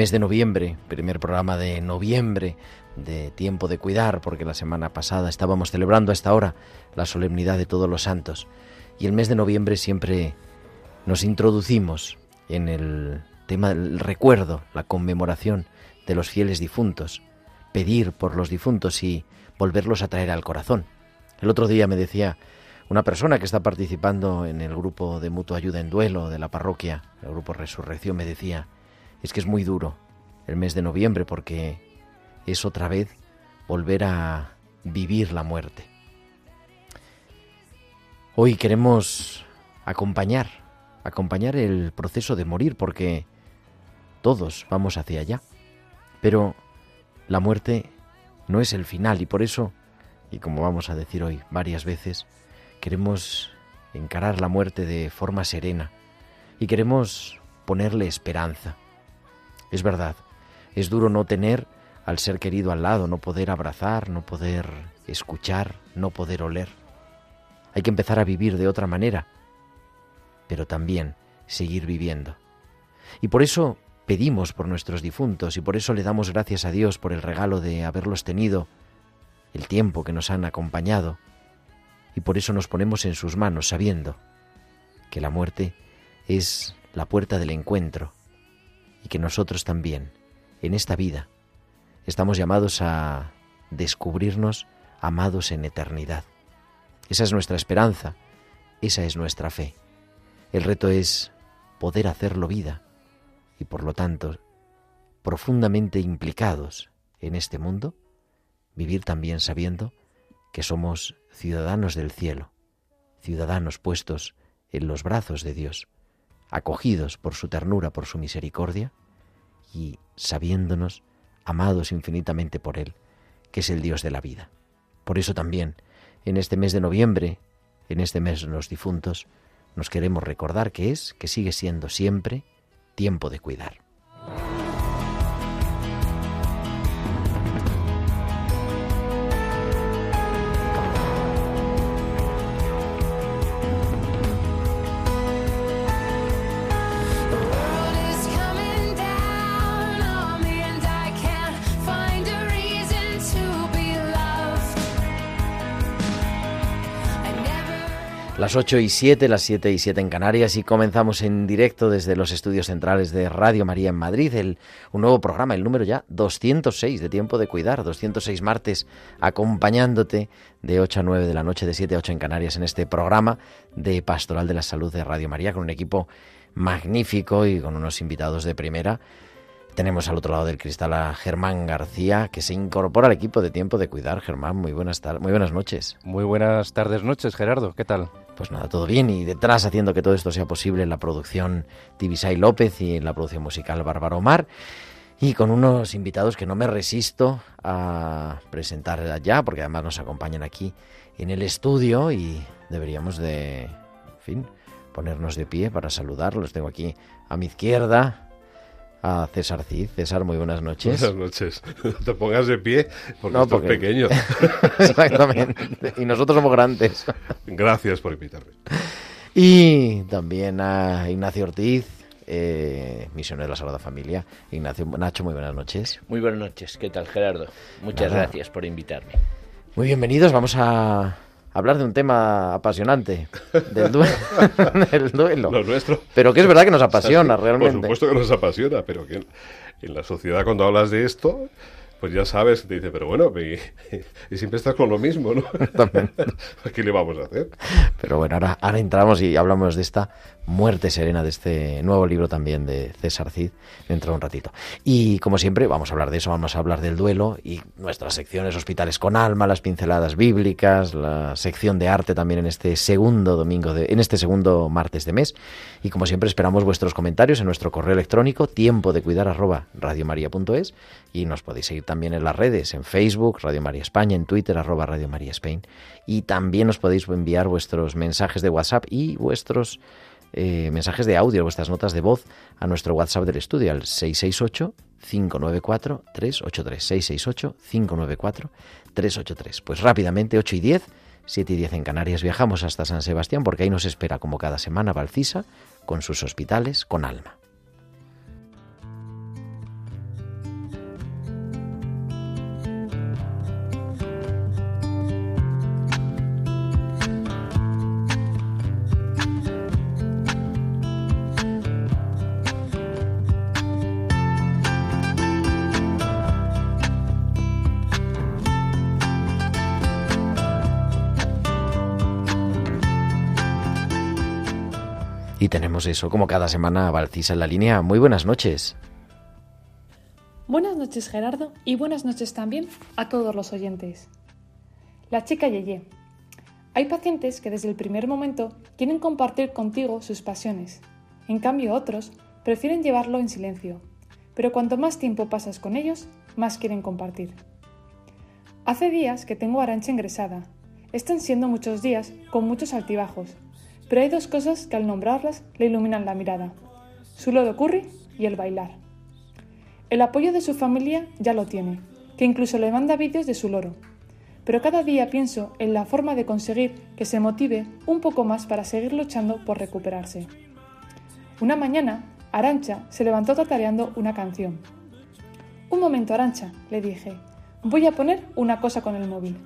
Mes de noviembre, primer programa de noviembre de Tiempo de Cuidar, porque la semana pasada estábamos celebrando a esta hora la solemnidad de todos los santos. Y el mes de noviembre siempre nos introducimos en el tema del recuerdo, la conmemoración de los fieles difuntos, pedir por los difuntos y volverlos a traer al corazón. El otro día me decía una persona que está participando en el grupo de mutua ayuda en duelo de la parroquia, el grupo Resurrección, me decía, es que es muy duro el mes de noviembre porque es otra vez volver a vivir la muerte. Hoy queremos acompañar, acompañar el proceso de morir porque todos vamos hacia allá. Pero la muerte no es el final y por eso, y como vamos a decir hoy varias veces, queremos encarar la muerte de forma serena y queremos ponerle esperanza. Es verdad, es duro no tener al ser querido al lado, no poder abrazar, no poder escuchar, no poder oler. Hay que empezar a vivir de otra manera, pero también seguir viviendo. Y por eso pedimos por nuestros difuntos y por eso le damos gracias a Dios por el regalo de haberlos tenido, el tiempo que nos han acompañado, y por eso nos ponemos en sus manos sabiendo que la muerte es la puerta del encuentro y que nosotros también, en esta vida, estamos llamados a descubrirnos amados en eternidad. Esa es nuestra esperanza, esa es nuestra fe. El reto es poder hacerlo vida y por lo tanto, profundamente implicados en este mundo, vivir también sabiendo que somos ciudadanos del cielo, ciudadanos puestos en los brazos de Dios, acogidos por su ternura, por su misericordia, y sabiéndonos amados infinitamente por Él, que es el Dios de la vida. Por eso también, en este mes de noviembre, en este mes de los difuntos, nos queremos recordar que es, que sigue siendo siempre, tiempo de cuidar. Las 8 y 7, las 7 y 7 en Canarias y comenzamos en directo desde los estudios centrales de Radio María en Madrid, el, un nuevo programa, el número ya 206 de Tiempo de Cuidar, 206 martes, acompañándote de 8 a 9 de la noche, de 7 a 8 en Canarias, en este programa de Pastoral de la Salud de Radio María, con un equipo magnífico y con unos invitados de primera. Tenemos al otro lado del cristal a Germán García, que se incorpora al equipo de Tiempo de Cuidar. Germán, muy buenas, muy buenas noches. Muy buenas tardes, noches, Gerardo. ¿Qué tal? Pues nada, todo bien y detrás haciendo que todo esto sea posible la producción Tibisay López y la producción musical Bárbara Omar y con unos invitados que no me resisto a presentar ya porque además nos acompañan aquí en el estudio y deberíamos de, en fin, ponernos de pie para saludarlos. Tengo aquí a mi izquierda a César Cid. César, muy buenas noches. Buenas noches. No te pongas de pie porque No, esto porque- pequeño. Exactamente. Y nosotros somos grandes. Gracias por invitarme. Y también a Ignacio Ortiz, eh, misionero de la Sagrada Familia. Ignacio Nacho, muy buenas noches. Muy buenas noches, ¿qué tal Gerardo? Muchas Nada. gracias por invitarme. Muy bienvenidos, vamos a hablar de un tema apasionante, del, due- del duelo. Lo nuestro. Pero que es verdad que nos apasiona Por realmente. supuesto que nos apasiona, pero que en, en la sociedad cuando hablas de esto, pues ya sabes, te dice, pero bueno, y, y siempre estás con lo mismo, ¿no? También. ¿Qué le vamos a hacer? Pero bueno, ahora, ahora entramos y hablamos de esta muerte serena, de este nuevo libro también de César Cid, dentro de un ratito. Y como siempre, vamos a hablar de eso, vamos a hablar del duelo y nuestras secciones Hospitales con Alma, las pinceladas bíblicas, la sección de arte también en este segundo domingo, de, en este segundo martes de mes. Y como siempre, esperamos vuestros comentarios en nuestro correo electrónico, tiempo de cuidar arroba radiomaria.es y nos podéis seguir también en las redes, en Facebook, Radio María España, en Twitter, arroba Radio María Spain. Y también os podéis enviar vuestros mensajes de WhatsApp y vuestros eh, mensajes de audio, vuestras notas de voz a nuestro WhatsApp del estudio, al 668-594-383. 668-594-383. Pues rápidamente, 8 y 10, 7 y 10 en Canarias, viajamos hasta San Sebastián porque ahí nos espera como cada semana Valcisa con sus hospitales con alma. Tenemos eso como cada semana Valcisa en la línea. Muy buenas noches. Buenas noches Gerardo y buenas noches también a todos los oyentes. La chica Yeye. Hay pacientes que desde el primer momento quieren compartir contigo sus pasiones. En cambio otros prefieren llevarlo en silencio. Pero cuanto más tiempo pasas con ellos, más quieren compartir. Hace días que tengo a Arancha ingresada. Están siendo muchos días con muchos altibajos. Pero hay dos cosas que al nombrarlas le iluminan la mirada. Su lodo curry y el bailar. El apoyo de su familia ya lo tiene, que incluso le manda vídeos de su loro. Pero cada día pienso en la forma de conseguir que se motive un poco más para seguir luchando por recuperarse. Una mañana, Arancha se levantó tatareando una canción. Un momento, Arancha, le dije. Voy a poner una cosa con el móvil.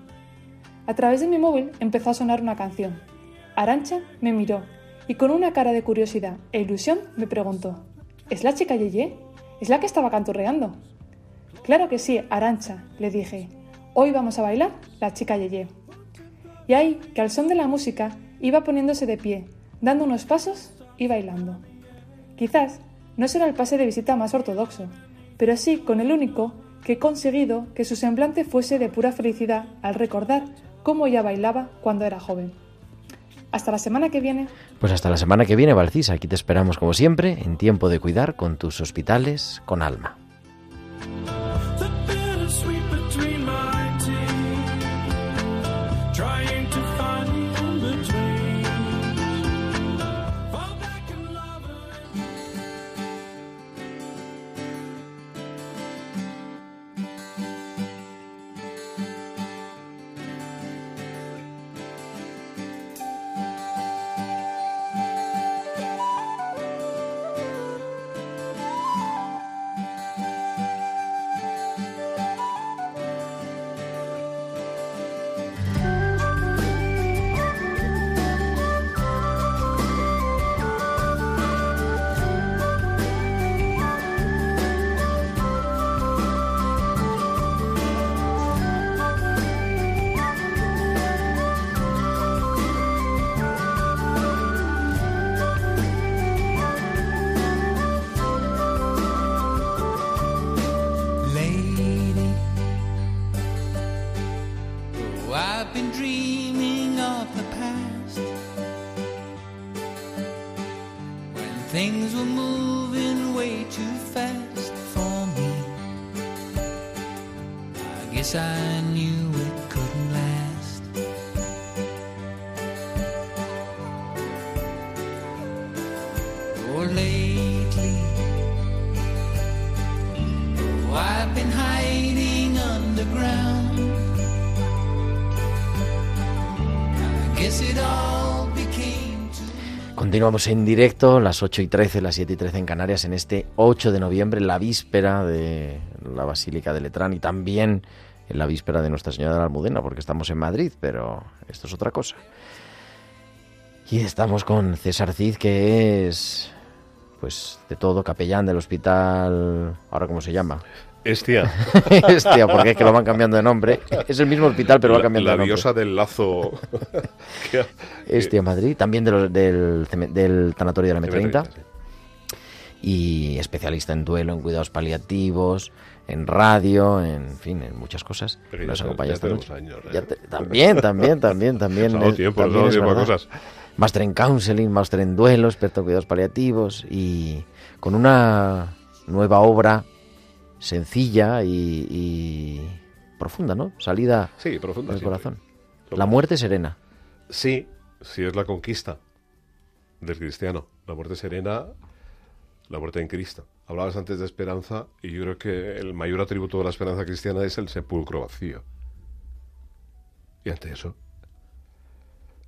A través de mi móvil empezó a sonar una canción. Arancha me miró y con una cara de curiosidad e ilusión me preguntó: ¿Es la chica Yeye? ¿Es la que estaba canturreando? Claro que sí, Arancha, le dije. Hoy vamos a bailar la chica Yeye. Y ahí, que al son de la música, iba poniéndose de pie, dando unos pasos y bailando. Quizás no será el pase de visita más ortodoxo, pero sí con el único que he conseguido que su semblante fuese de pura felicidad al recordar cómo ella bailaba cuando era joven. Hasta la semana que viene. Pues hasta la semana que viene, Valcisa. Aquí te esperamos como siempre, en tiempo de cuidar con tus hospitales con alma. Continuamos en directo, las 8 y 13, las 7 y 13 en Canarias, en este 8 de noviembre, la víspera de la Basílica de Letrán y también en la víspera de Nuestra Señora de la Almudena, porque estamos en Madrid, pero esto es otra cosa. Y estamos con César Cid, que es, pues, de todo, capellán del hospital, ¿ahora cómo se llama? Estia, Hostia, porque es que lo van cambiando de nombre. Es el mismo hospital, pero va la, cambiando la de nombre. diosa del lazo. que- Estia Madrid, también de los- del, del tanatorio de la M30. sí. y especialista en duelo, en cuidados paliativos, en radio, en fin, en muchas cosas. Pero Nos acompaña esta noche. años, ¿eh? Te- también, también, también, también. Es- tiempo, también es tiempo cosas. Máster en counseling, máster en duelo, experto en cuidados paliativos y con una nueva obra sencilla y, y profunda, ¿no? Salida Sí, profunda. del siempre. corazón. La muerte serena. Sí, sí es la conquista del cristiano. La muerte serena, la muerte en Cristo. Hablabas antes de esperanza y yo creo que el mayor atributo de la esperanza cristiana es el sepulcro vacío. Y ante eso,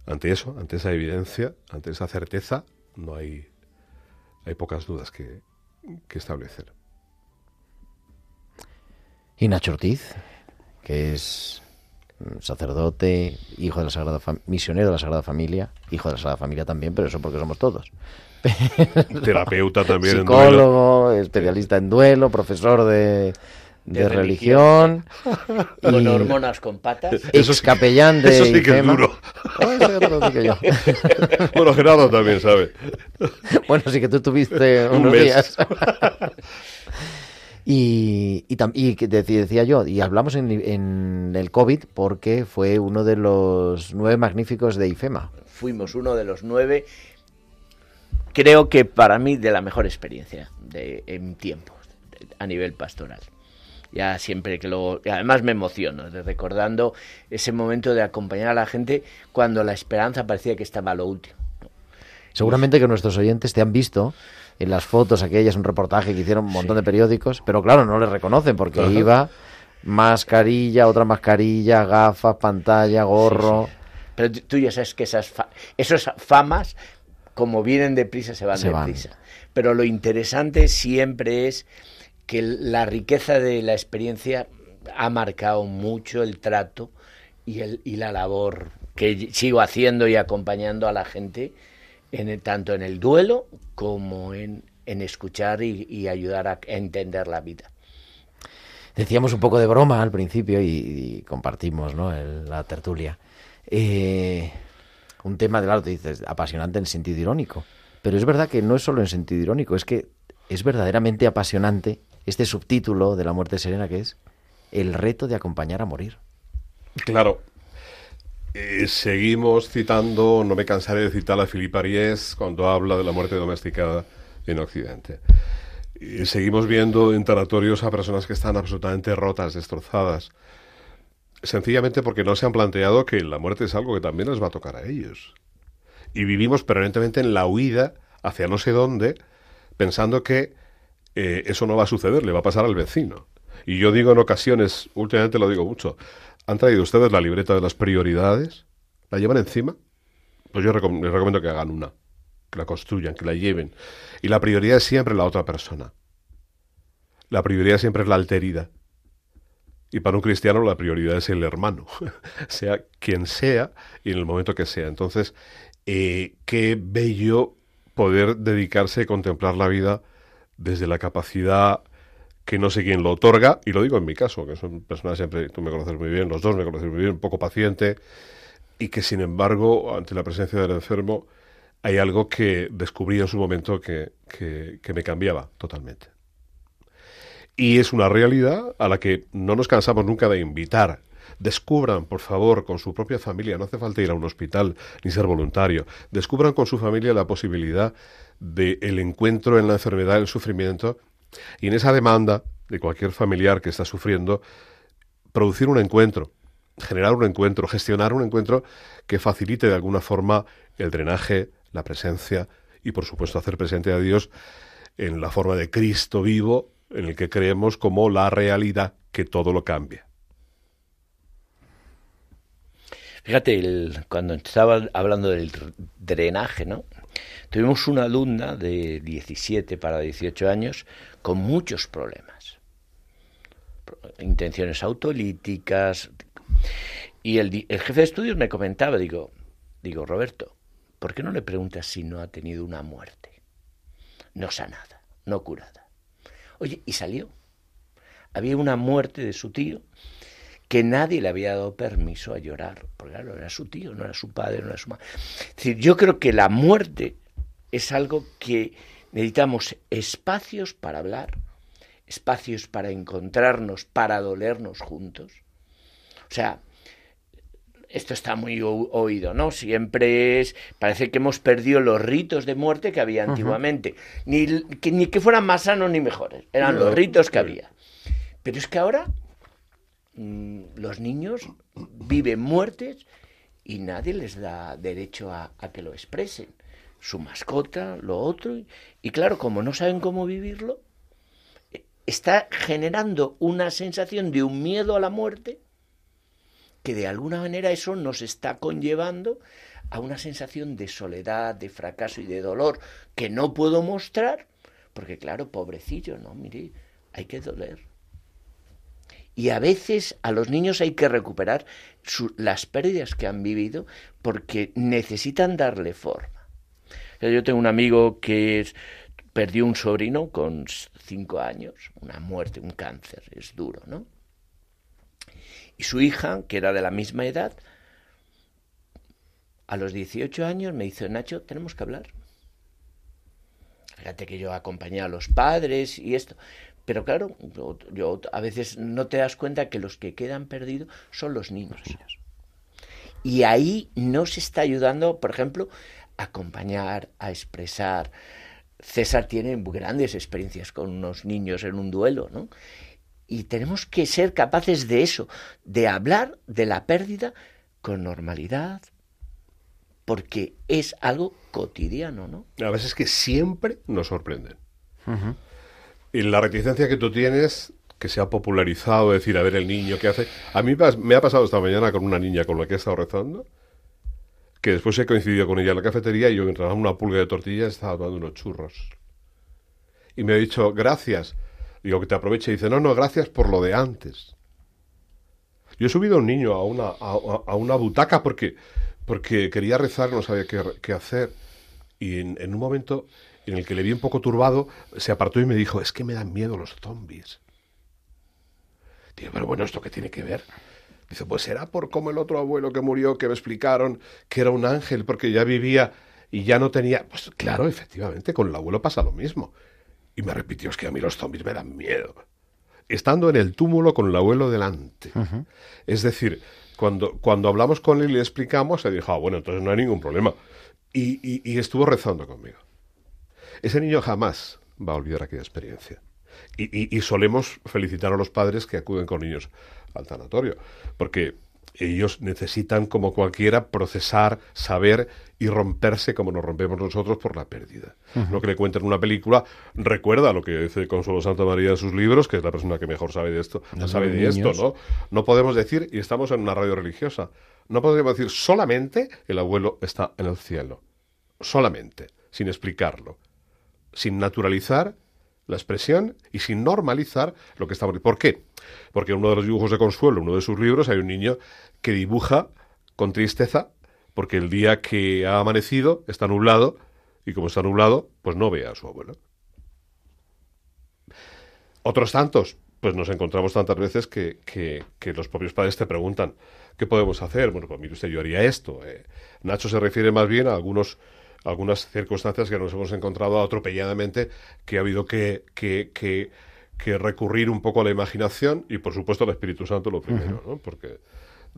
ante eso, ante esa evidencia, ante esa certeza, no hay, hay pocas dudas que, que establecer. Y Nacho Ortiz, que es mm, sacerdote, hijo de la Sagrada Fam- misionero de la Sagrada Familia, hijo de la Sagrada Familia también, pero eso porque somos todos. Terapeuta también en duelo. Psicólogo, especialista en duelo, profesor de, de, De religión, Con y hormonas con patas. Eso capellán de eso sí que es duro. Oh, digo yo. Bueno, Gerardo también sabe. Bueno, sí que tú tuviste Un unos mes. días. Y, y, y decía yo, y hablamos en, en el COVID porque fue uno de los nueve magníficos de IFEMA. Fuimos uno de los nueve. Creo que para mí de la mejor experiencia de, en tiempos a nivel pastoral. Ya siempre que lo... Además me emociono recordando ese momento de acompañar a la gente cuando la esperanza parecía que estaba a lo último. Seguramente que nuestros oyentes te han visto en las fotos aquellas, un reportaje que hicieron un montón de periódicos, pero claro, no les reconocen porque iba mascarilla, otra mascarilla, gafas, pantalla, gorro. Pero tú- ya sabes que esas, fa- esas famas, como vienen deprisa, se van Se van. deprisa. Pero lo interesante siempre es que la riqueza de la experiencia ha marcado mucho el trato y, el, y la labor que sigo haciendo y acompañando a la gente, en el- tanto en el duelo como en, en escuchar y, y ayudar a, entender la vida. Decíamos un poco de broma al principio y, y compartimos ¿no? el- la tertulia. Eh, un tema, claro, te dices, apasionante en sentido irónico. Pero es verdad que no es solo en sentido irónico, es que es verdaderamente apasionante este subtítulo de la muerte serena que es el reto de acompañar a morir. Claro. Seguimos citando, no me cansaré de citar a Philippe Ariès cuando habla de la muerte domesticada en Occidente. Seguimos viendo en tanatorios a personas que están absolutamente rotas, destrozadas. Sencillamente porque no se han planteado que la muerte es algo que también les va a tocar a ellos. Y vivimos permanentemente en la huida hacia no sé dónde, pensando que eh, eso no va a suceder, le va a pasar al vecino. Y yo digo en ocasiones, últimamente lo digo mucho, ¿han traído ustedes la libreta de las prioridades? ¿La llevan encima? Pues yo les recomiendo que hagan una, que la construyan, que la lleven. Y la prioridad es siempre la otra persona. La prioridad siempre es la alteridad. Y para un cristiano la prioridad es el hermano, sea quien sea y en el momento que sea. Entonces, eh, qué bello poder dedicarse a contemplar la vida desde la capacidad que no sé quién lo otorga, y lo digo en mi caso, que soy una persona siempre, tú me conoces muy bien, los dos me conocen muy bien, un poco paciente, y que sin embargo, ante la presencia del enfermo, hay algo que descubrí en su momento que, que, me cambiaba totalmente. Y es una realidad a la que no nos cansamos nunca de invitar. Descubran, por favor, con su propia familia, no hace falta ir a un hospital ni ser voluntario, descubran con su familia la posibilidad del el encuentro en la enfermedad, el sufrimiento, y en esa demanda de cualquier familiar que está sufriendo, producir un encuentro, generar un encuentro, gestionar un encuentro que facilite de alguna forma el drenaje, la presencia y por supuesto hacer presente a Dios en la forma de Cristo vivo en el que creemos como la realidad que todo lo cambia. Fíjate, cuando estaba hablando del drenaje, ¿no? Tuvimos una alumna de 17 para 18 años con muchos problemas. Pro- Intenciones autolíticas. Y el, el jefe de estudios me comentaba, digo, digo, Roberto, ¿por qué no le preguntas si no ha tenido una muerte? No sanada, no curada. Oye, y salió. Había una muerte de su tío que nadie le había dado permiso a llorar, porque claro, era su tío, no era su padre, no era su madre. Es decir, yo creo que la muerte es algo que necesitamos espacios para hablar, espacios para encontrarnos, para dolernos juntos. O sea, esto está muy oído, ¿no? Siempre es, parece que hemos perdido los ritos de muerte que había antiguamente. ni, que, ni que fueran más sanos ni mejores, eran los ritos que había. Pero es que ahora mm, los niños viven muertes y nadie les da derecho a, a que lo expresen. Su mascota, lo otro. Y, y claro, como no saben cómo vivirlo, está generando una sensación de un miedo a la muerte que de alguna manera eso nos está conllevando a una sensación de soledad, de fracaso y de dolor que no puedo mostrar, porque claro, pobrecillo, no, mire, hay que doler. Y a veces a los niños hay que recuperar las pérdidas que han vivido porque necesitan darle forma. Yo tengo un amigo que es- perdió un sobrino con cinco años, una muerte, un cáncer, es duro, ¿no? Y su hija, que era de la misma edad, a los 18 años me dice, Nacho, tenemos que hablar. Fíjate que yo acompañé a los padres y esto. Pero claro, yo, yo a veces no te das cuenta que los que quedan perdidos son los niños. Y ahí no se está ayudando, por ejemplo, acompañar, a expresar. César tiene grandes experiencias con unos niños en un duelo, ¿no? Y tenemos que ser capaces de eso, de hablar de la pérdida con normalidad, porque es algo cotidiano, ¿no? A veces que siempre nos sorprenden. Y la reticencia que tú tienes, que se ha popularizado, decir, a ver el niño que hace. A mí pas- me ha pasado esta mañana con una niña con la que he estado rezando, que después he coincidido con ella en la cafetería y yo mientras una pulga de tortillas estaba tomando unos churros. Y me ha dicho, gracias. Digo, que te aproveche. Y dice, no, no, gracias por lo de antes. Yo he subido a un niño a una, a una butaca porque, porque quería rezar, no sabía qué, qué hacer. Y en, en un momento en el que le vi un poco turbado, se apartó y me dijo, es que me dan miedo los zombies. Digo, pero bueno, ¿esto qué tiene que ver? Dice, pues será por como el otro abuelo que murió, que me explicaron que era un ángel porque ya vivía y ya no tenía... Pues claro, efectivamente, con el abuelo pasa lo mismo. Y me repitió, es que a mí los zombies me dan miedo. Estando en el túmulo con el abuelo delante. Es decir, cuando, cuando hablamos con él y le explicamos, se dijo, ah, bueno, entonces no hay ningún problema. Y, y- y estuvo rezando conmigo. Ese niño jamás va a olvidar aquella experiencia. Y, y- y solemos felicitar a los padres que acuden con niños al tanatorio, porque ellos necesitan, como cualquiera, procesar, saber y romperse como nos rompemos nosotros por la pérdida. Lo que le cuentan en una película recuerda lo que dice Consuelo Santa María en sus libros, que es la persona que mejor sabe de esto, Los sabe de niños. esto, ¿no? No podemos decir, y estamos en una radio religiosa, no podemos decir solamente el abuelo está en el cielo. Solamente, sin explicarlo sin naturalizar la expresión y sin normalizar lo que estamos. ¿Por qué? Porque en uno de los dibujos de Consuelo, uno de sus libros, hay un niño que dibuja con tristeza porque el día que ha amanecido está nublado y como está nublado, pues no ve a su abuelo. Otros tantos, pues nos encontramos tantas veces que, que- que los propios padres te preguntan, ¿qué podemos hacer? Bueno, pues mire usted, yo haría esto. eh. Nacho se refiere más bien a algunos, algunas circunstancias que nos hemos encontrado atropelladamente, que ha habido que, que, que- que recurrir un poco a la imaginación y, por supuesto, al Espíritu Santo lo primero, ¿no? Porque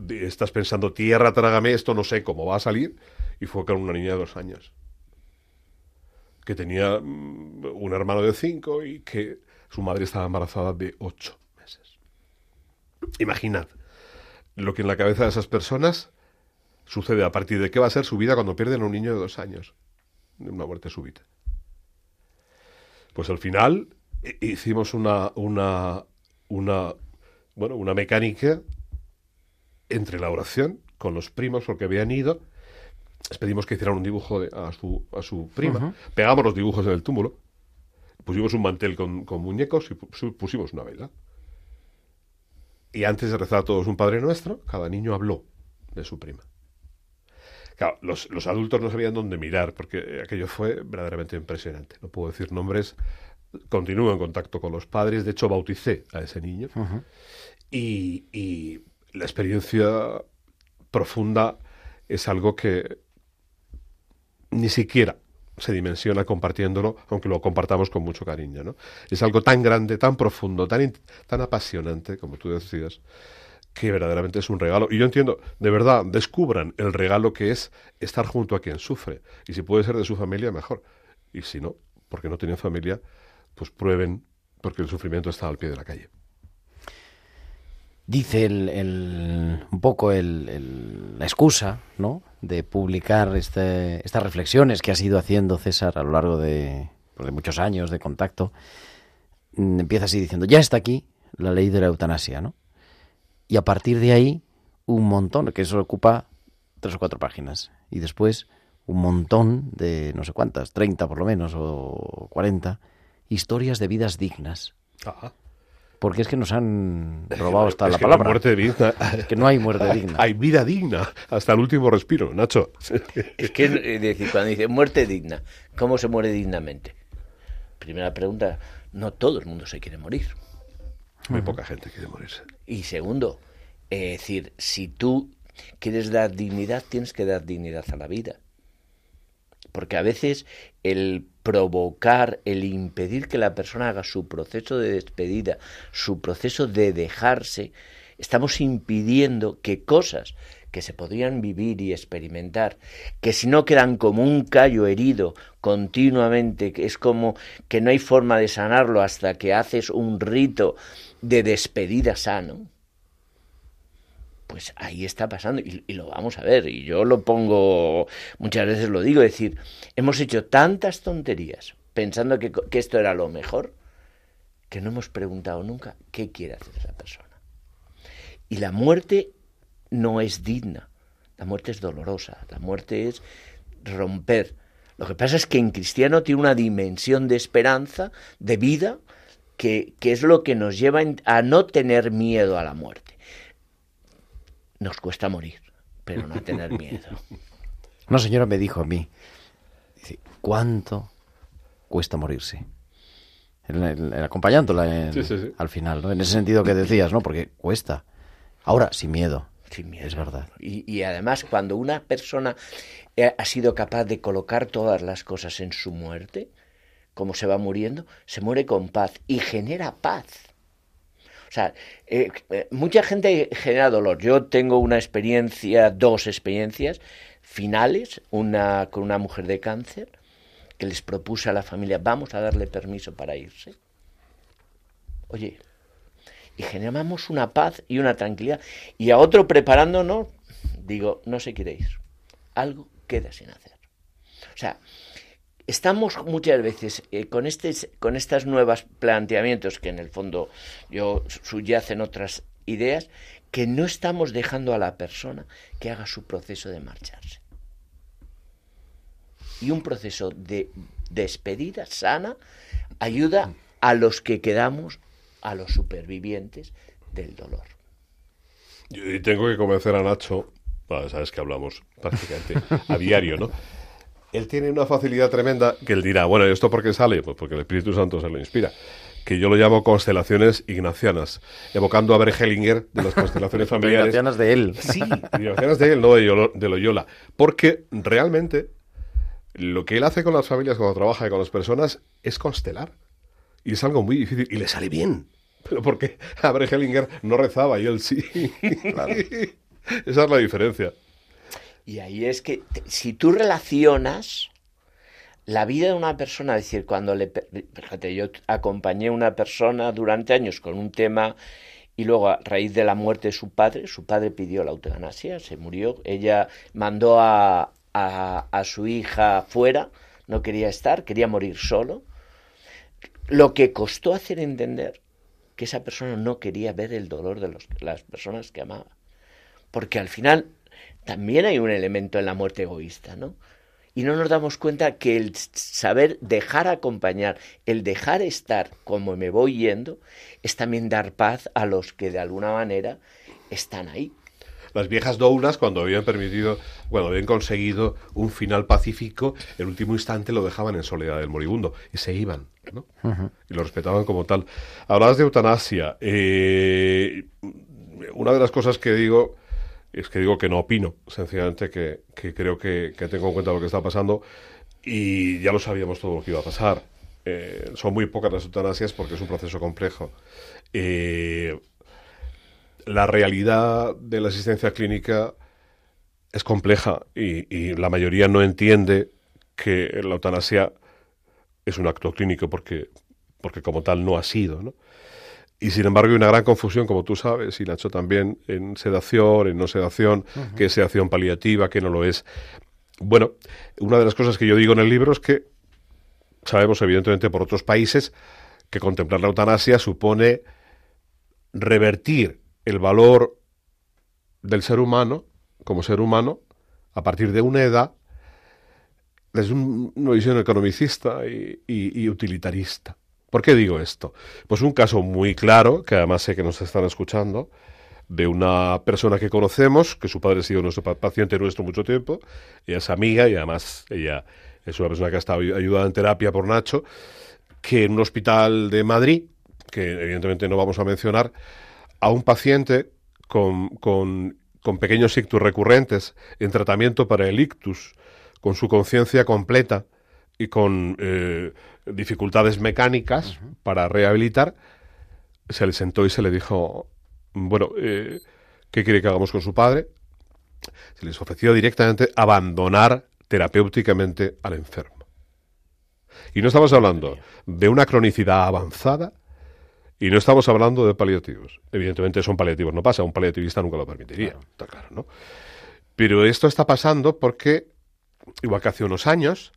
estás pensando, tierra, trágame esto, no sé cómo va a salir, y fue con una niña de dos años que tenía mm, un hermano de cinco y que su madre estaba embarazada de ocho meses. Imaginad lo que en la cabeza de esas personas sucede a partir de qué va a ser su vida cuando pierden a un niño de dos años, de una muerte súbita. Pues al final hi- hicimos una, una, una, bueno, una mecánica entre la oración con los primos porque habían ido les pedimos que hicieran un dibujo de- a, su, a su prima. Pegamos los dibujos en el túmulo, pusimos un mantel con, con muñecos y pu- pusimos una vela. Y antes de rezar todos un Padre Nuestro, cada niño habló de su prima. Claro, los, los adultos no sabían dónde mirar, porque aquello fue verdaderamente impresionante. No puedo decir nombres, continúo en contacto con los padres, de hecho bauticé a ese niño. y, y la experiencia profunda es algo que ni siquiera se dimensiona compartiéndolo, aunque lo compartamos con mucho cariño. ¿no? Es algo tan grande, tan profundo, tan, tan apasionante, como tú decías, que verdaderamente es un regalo. Y yo entiendo, de verdad, descubran el regalo que es estar junto a quien sufre. Y si puede ser de su familia, mejor. Y si no, porque no tienen familia, pues prueben, porque el sufrimiento está al pie de la calle. Dice el, un poco el- la excusa, ¿no? De publicar este- estas reflexiones que ha ido haciendo César a lo largo de, pues, de muchos años de contacto. Mm, Empieza así diciendo, ya está aquí la ley de la eutanasia, ¿no? Y a partir de ahí, un montón, que eso ocupa tres o cuatro páginas. Y después, un montón de no sé cuántas, 30 por lo menos, o 40, historias de vidas dignas. Ajá. Porque es que nos han robado hasta Es la que no hay palabra. muerte digna. Es que no hay muerte digna. Hay vida digna hasta el último respiro, Nacho. Es que, es decir, cuando dice muerte digna, ¿cómo se muere dignamente? Primera pregunta, no todo el mundo se quiere morir. Muy poca gente quiere morirse. Y segundo, es decir, si tú quieres dar dignidad, tienes que dar dignidad a la vida. Porque a veces el provocar, el impedir que la persona haga su proceso de despedida, su proceso de dejarse, estamos impidiendo que cosas que se podrían vivir y experimentar, que si no quedan como un callo herido continuamente, que es como que no hay forma de sanarlo hasta que haces un rito de despedida sano, pues ahí está pasando y, lo vamos a ver. Y yo lo pongo, muchas veces lo digo, es decir, hemos hecho tantas tonterías pensando que, que esto era lo mejor, que no hemos preguntado nunca qué quiere hacer esa persona. Y la muerte no es digna, la muerte es dolorosa, la muerte es romper. Lo que pasa es que en cristiano tiene una dimensión de esperanza, de vida, que, que es lo que nos lleva a no tener miedo a la muerte. Nos cuesta morir, pero no tener miedo. Una señora me dijo a mí, dice, ¿cuánto cuesta morirse? El, el- el acompañándola en- Sí, sí, sí. al final, ¿no? En ese sentido que decías, ¿no? Porque cuesta. Ahora, sin miedo. Sin miedo. Es verdad. Y, y además, cuando una persona eh, ha sido capaz de colocar todas las cosas en su muerte, como se va muriendo, se muere con paz y genera paz. O sea, eh, eh, mucha gente genera dolor. Yo tengo una experiencia, dos experiencias finales, una con una mujer de cáncer, que les propuse a la familia, vamos a darle permiso para irse. Oye, y generamos una paz y una tranquilidad. Y a otro preparándonos, digo, no se quiere ir. Algo queda sin hacer. O sea, estamos muchas veces eh, con, este, con estas nuevos planteamientos que en el fondo yo subyacen otras ideas, que no estamos dejando a la persona que haga su proceso de marcharse. Y un proceso de despedida sana ayuda a los que quedamos, a los supervivientes del dolor. Y tengo que convencer a Nacho, bueno, sabes que hablamos prácticamente a diario, ¿no? Él tiene una facilidad tremenda que él dirá, bueno, ¿y esto por qué sale? Pues porque el Espíritu Santo se lo inspira. Que yo lo llamo constelaciones ignacianas, evocando a Bergelinger de las constelaciones familiares. Ignacianas de él. Sí, ignacianas de él, no de, Yolo- de Loyola. Porque realmente lo que él hace con las familias cuando trabaja con las personas es constelar. Y es algo muy difícil y le sale bien. Pero porque a no rezaba y él sí. Esa es la diferencia. Y ahí es que si tú relacionas la vida de una persona, es decir, cuando le... Fíjate, yo acompañé a una persona durante años con un tema y luego a raíz de la muerte de su padre, su padre pidió la eutanasia, se murió, ella mandó a, a, a su hija fuera, no quería estar, quería morir solo, lo que costó hacer entender que esa persona no quería ver el dolor de los- las personas que amaba. Porque al final también hay un elemento en la muerte egoísta, ¿no? Y no nos damos cuenta que el saber dejar acompañar, el dejar estar como me voy yendo, es también dar paz a los que de alguna manera están ahí. Las viejas doulas, cuando habían permitido, cuando habían conseguido un final pacífico, el último instante lo dejaban en soledad del moribundo y se iban, ¿no? Y lo respetaban como tal. Hablabas de eutanasia. Eh, una de las cosas que digo es que digo que no opino, sencillamente que, creo que, tengo en cuenta lo que está pasando y ya lo sabíamos todo lo que iba a pasar. Eh, son muy pocas las eutanasias porque es un proceso complejo. Eh, la realidad de la asistencia clínica es compleja y, y la mayoría no entiende que la eutanasia es un acto clínico porque, porque como tal no ha sido, ¿no? Y sin embargo hay una gran confusión, como tú sabes, y Nacho también, en sedación, en no sedación, qué es sedación paliativa, qué no lo es. Bueno, una de las cosas que yo digo en el libro es que sabemos, evidentemente, por otros países, que contemplar la eutanasia supone revertir el valor del ser humano, como ser humano, a partir de una edad, desde un- una visión economicista y, y- y utilitarista. ¿Por qué digo esto? Pues un caso muy claro, que además sé que nos están escuchando, de una persona que conocemos, que su padre ha sido nuestro pa- paciente nuestro mucho tiempo, ella es amiga y además ella es una persona que ha estado ay- ayudada en terapia por Nacho, que en un hospital de Madrid, que evidentemente no vamos a mencionar, a un paciente con, con, con pequeños ictus recurrentes en tratamiento para el ictus, con su conciencia completa y con eh, dificultades mecánicas para rehabilitar, se le sentó y se le dijo, bueno, eh, ¿qué quiere que hagamos con su padre? Se les ofreció directamente abandonar terapéuticamente al enfermo. Y no estamos hablando de una cronicidad avanzada y no estamos hablando de paliativos. Evidentemente son paliativos, no pasa, un paliativista nunca lo permitiría, está claro, ¿no? Pero esto está pasando porque, igual que hace unos años,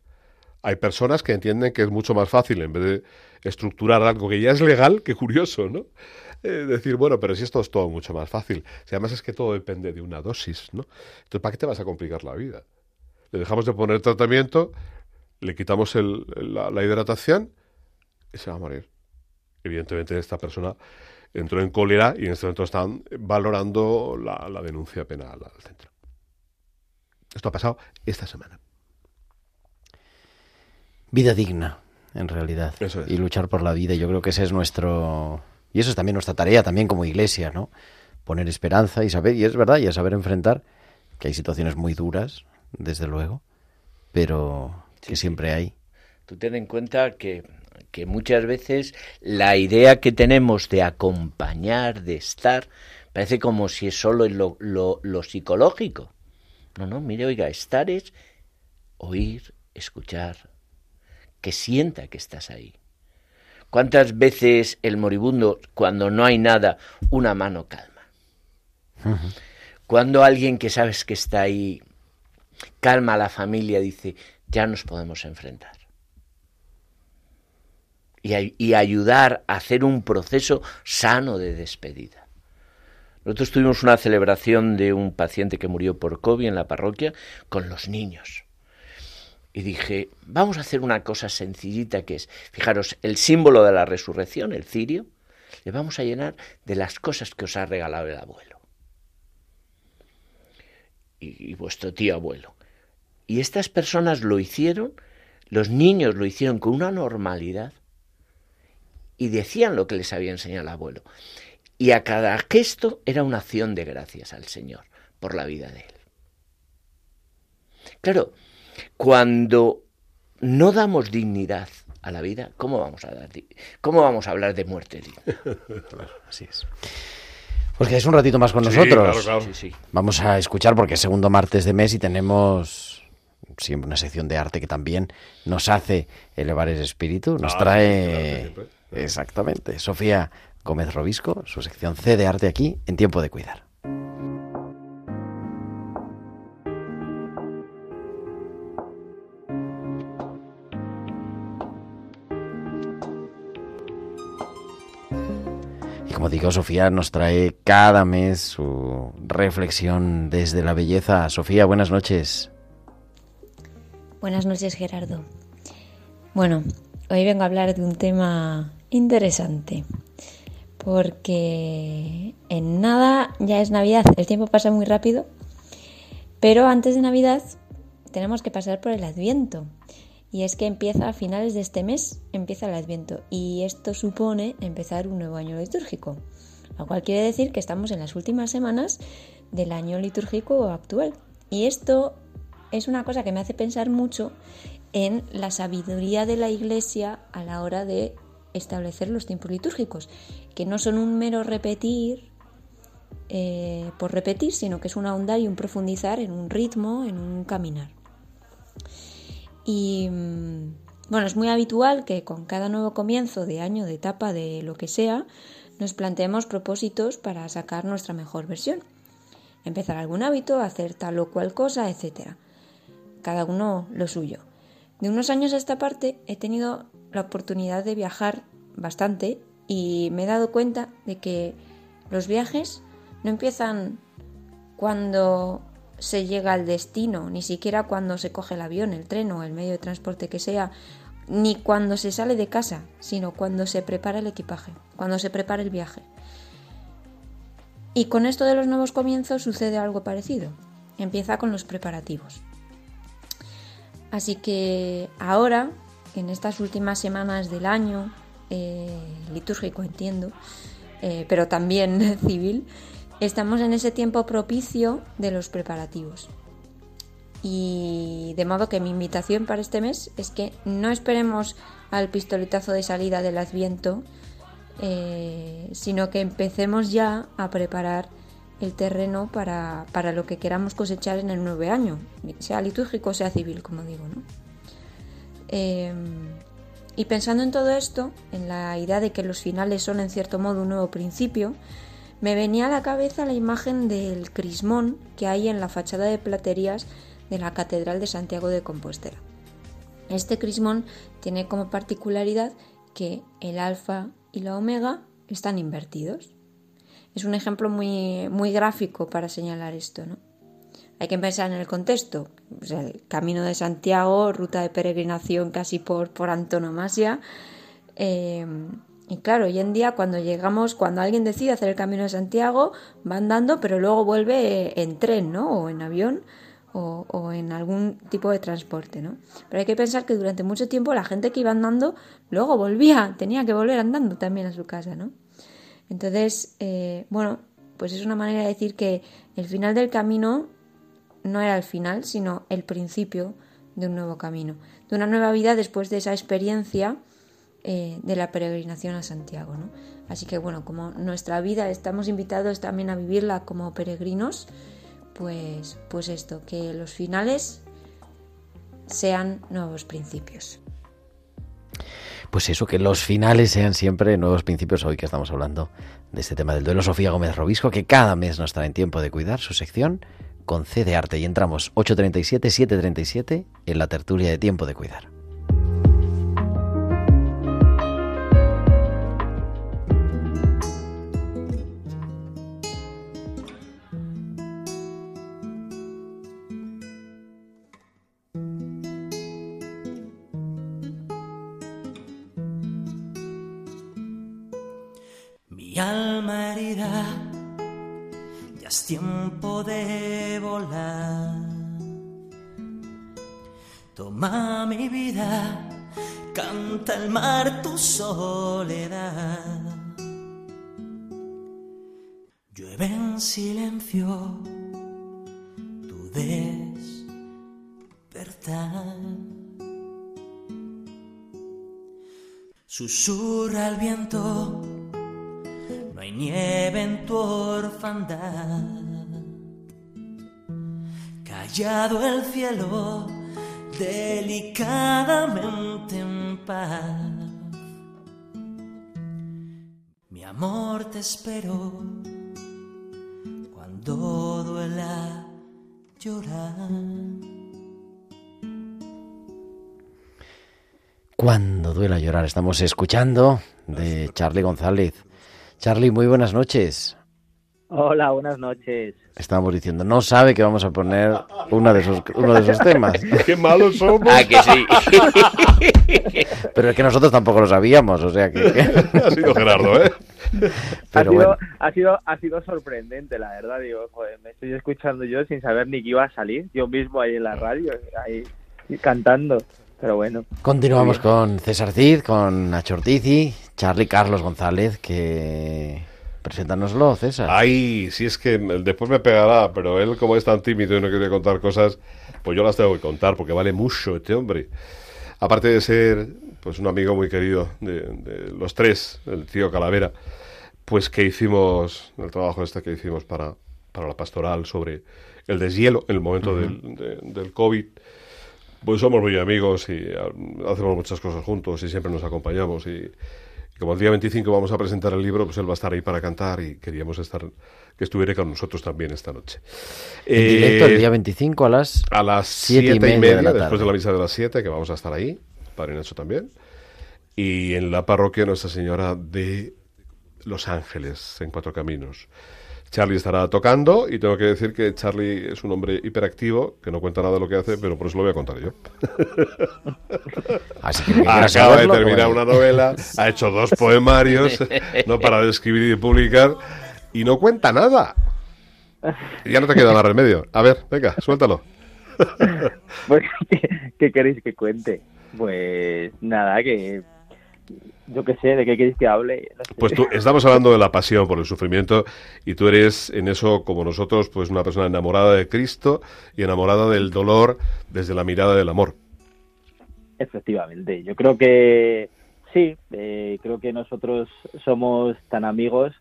hay personas que entienden que es mucho más fácil, en vez de estructurar algo que ya es legal, que curioso, ¿no? Eh, decir, bueno, pero si esto es todo mucho más fácil. Si además es que todo depende de una dosis, ¿no? Entonces, ¿para qué te vas a complicar la vida? Le dejamos de poner tratamiento, le quitamos la, hidratación y se va a morir. Evidentemente, esta persona entró en cólera y en este momento están valorando la denuncia penal al centro. Esto ha pasado esta semana. Vida digna, en realidad. Eso es. Y luchar por la vida. Yo creo que ese es nuestro... Y eso es también nuestra tarea, también como iglesia, ¿no? Poner esperanza y saber, y es verdad, y a saber enfrentar que hay situaciones muy duras, desde luego, pero que siempre hay. Tú ten en cuenta que, que muchas veces la idea que tenemos de acompañar, de estar, parece como si es solo lo, lo- lo psicológico. No, no, mire, oiga, estar es oír, escuchar, que sienta que estás ahí. ¿Cuántas veces el moribundo, cuando no hay nada, una mano calma? Cuando alguien que sabes que está ahí calma a la familia, dice, ya nos podemos enfrentar. Y, ay- y ayudar a hacer un proceso sano de despedida. Nosotros tuvimos una celebración de un paciente que murió por COVID en la parroquia con los niños. Y dije, vamos a hacer una cosa sencillita que es, fijaros, el símbolo de la resurrección, el cirio, le vamos a llenar de las cosas que os ha regalado el abuelo. Y, y vuestro tío abuelo. Y estas personas lo hicieron, los niños lo hicieron con una normalidad y decían lo que les había enseñado el abuelo. Y a cada gesto era una acción de gracias al Señor por la vida de él. Claro, cuando no damos dignidad a la vida, ¿cómo vamos a dar cómo vamos a hablar de muerte digna? Así es. Pues que es un ratito más con Sí, nosotros. claro, claro. Sí, sí. Vamos a escuchar porque es segundo martes de mes y tenemos siempre una sección de arte que también nos hace elevar el espíritu, nos Ah, sí, trae claro, exactamente Sofía Gómez Robisco, su sección C de arte aquí en tiempo de cuidar. Como digo, Sofía nos trae cada mes su reflexión desde la belleza. Sofía, buenas noches. Buenas noches, Gerardo. Bueno, hoy vengo a hablar de un tema interesante, porque en nada ya es Navidad, el tiempo pasa muy rápido, pero antes de Navidad tenemos que pasar por el Adviento. Y es que empieza a finales de este mes, empieza el Adviento. Y esto supone empezar un nuevo año litúrgico. Lo cual quiere decir que estamos en las últimas semanas del año litúrgico actual. Y esto es una cosa que me hace pensar mucho en la sabiduría de la Iglesia a la hora de establecer los tiempos litúrgicos, que no son un mero repetir eh, por repetir, sino que es un ahondar y un profundizar en un ritmo, en un caminar. Y mm, bueno, es muy habitual que con cada nuevo comienzo de año, de etapa, de lo que sea, nos planteemos propósitos para sacar nuestra mejor versión. Empezar algún hábito, hacer tal o cual cosa, etc. Cada uno lo suyo. De unos años a esta parte he tenido la oportunidad de viajar bastante y me he dado cuenta de que los viajes no empiezan cuando se llega al destino, ni siquiera cuando se coge el avión, el tren o el medio de transporte que sea, ni cuando se sale de casa, sino cuando se prepara el equipaje, cuando se prepara el viaje. Y con esto de los nuevos comienzos sucede algo parecido. Empieza con los preparativos. Así que ahora, en estas últimas semanas del año, eh, litúrgico entiendo, eh, pero también civil, estamos en ese tiempo propicio de los preparativos. Y de modo que mi invitación para este mes es que no esperemos al pistoletazo de salida del Adviento, eh, sino que empecemos ya a preparar el terreno para, para, lo que queramos cosechar en el nuevo año, sea litúrgico sea civil, como digo. ¿no? Eh, y pensando en todo esto, en la idea de que los finales son en cierto modo un nuevo principio, me venía a la cabeza la imagen del crismón que hay en la fachada de platerías de la Catedral de Santiago de Compostela. Este crismón tiene como particularidad que el alfa y la omega están invertidos. Es un ejemplo muy, muy gráfico para señalar esto, ¿no? Hay que pensar en el contexto. El Camino de Santiago, ruta de peregrinación casi por, por antonomasia. Eh, y claro, hoy en día cuando llegamos, cuando alguien decide hacer el Camino de Santiago, va andando, pero luego vuelve en tren, ¿no? O en avión o, o, en algún tipo de transporte, ¿no? Pero hay que pensar que durante mucho tiempo la gente que iba andando luego volvía, tenía que volver andando también a su casa, ¿no? Entonces, eh, bueno, pues es una manera de decir que el final del camino no era el final, sino el principio de un nuevo camino, de una nueva vida después de esa experiencia eh, de la peregrinación a Santiago. ¿no? Así que bueno, como nuestra vida estamos invitados también a vivirla como peregrinos, pues, pues esto, que los finales sean nuevos principios. Pues eso, que los finales sean siempre nuevos principios. Hoy que estamos hablando de este tema del duelo, Sofía Gómez Robisco, que cada mes nos trae en tiempo de cuidar su sección Concede Arte. Y entramos 8.37, 7.37 en la tertulia de tiempo de cuidar. Espero cuando duela llorar. Cuando duela llorar, estamos escuchando de Charlie González Charlie, muy buenas noches. Hola, buenas noches. Estábamos diciendo, no sabe que vamos a poner una de esos, uno de esos temas. ¡Qué malos somos! Ah, que sí. Pero es que nosotros tampoco lo sabíamos, o sea que... ha sido Gerardo, ¿eh? Ha Pero sido, bueno, ha, sido, ha sido sorprendente, la verdad. Digo, joder, me estoy escuchando yo sin saber ni que iba a salir. Yo mismo ahí en la radio, ahí cantando. Pero bueno. continuamos con César Cid, con Nacho Ortiz Charlie Carlos González, que... Preséntanoslo, César. Ay, si es que después me pegará, pero él como es tan tímido y no quiere contar cosas, pues yo las tengo que contar porque vale mucho este hombre. Aparte de ser pues un amigo muy querido de, de los tres, el tío Calavera, pues que hicimos, el trabajo este que hicimos para, para la pastoral sobre el deshielo en el momento del, de- del COVID, pues somos muy amigos y ah, hacemos muchas cosas juntos y siempre nos acompañamos y, y como el día 25 vamos a presentar el libro, pues él va a estar ahí para cantar y queríamos estar que estuviera con nosotros también esta noche. En directo el Eh, día 25 a las... a las siete siete, y y media media, de la después tarde. de la misa de las 7, que vamos a estar ahí, Padre Nacho también. Y en la parroquia Nuestra Señora de Los Ángeles, en Cuatro Caminos. Charlie estará tocando y tengo que decir que Charlie es un hombre hiperactivo, que no cuenta nada de lo que hace, pero por eso lo voy a contar yo. Así que Acaba de terminar pues- una novela, ha hecho dos poemarios, no para de escribir y publicar, y no cuenta nada. Ya no te queda más remedio. A ver, venga, suéltalo. Pues, ¿qué, qué queréis que cuente? Pues nada, que yo qué sé, ¿de qué queréis que hable? No sé. Pues tú, estamos hablando de la pasión por el sufrimiento y tú eres en eso, como nosotros, pues una persona enamorada de Cristo y enamorada del dolor desde la mirada del amor. Efectivamente, yo creo que sí, eh, creo que nosotros somos tan amigos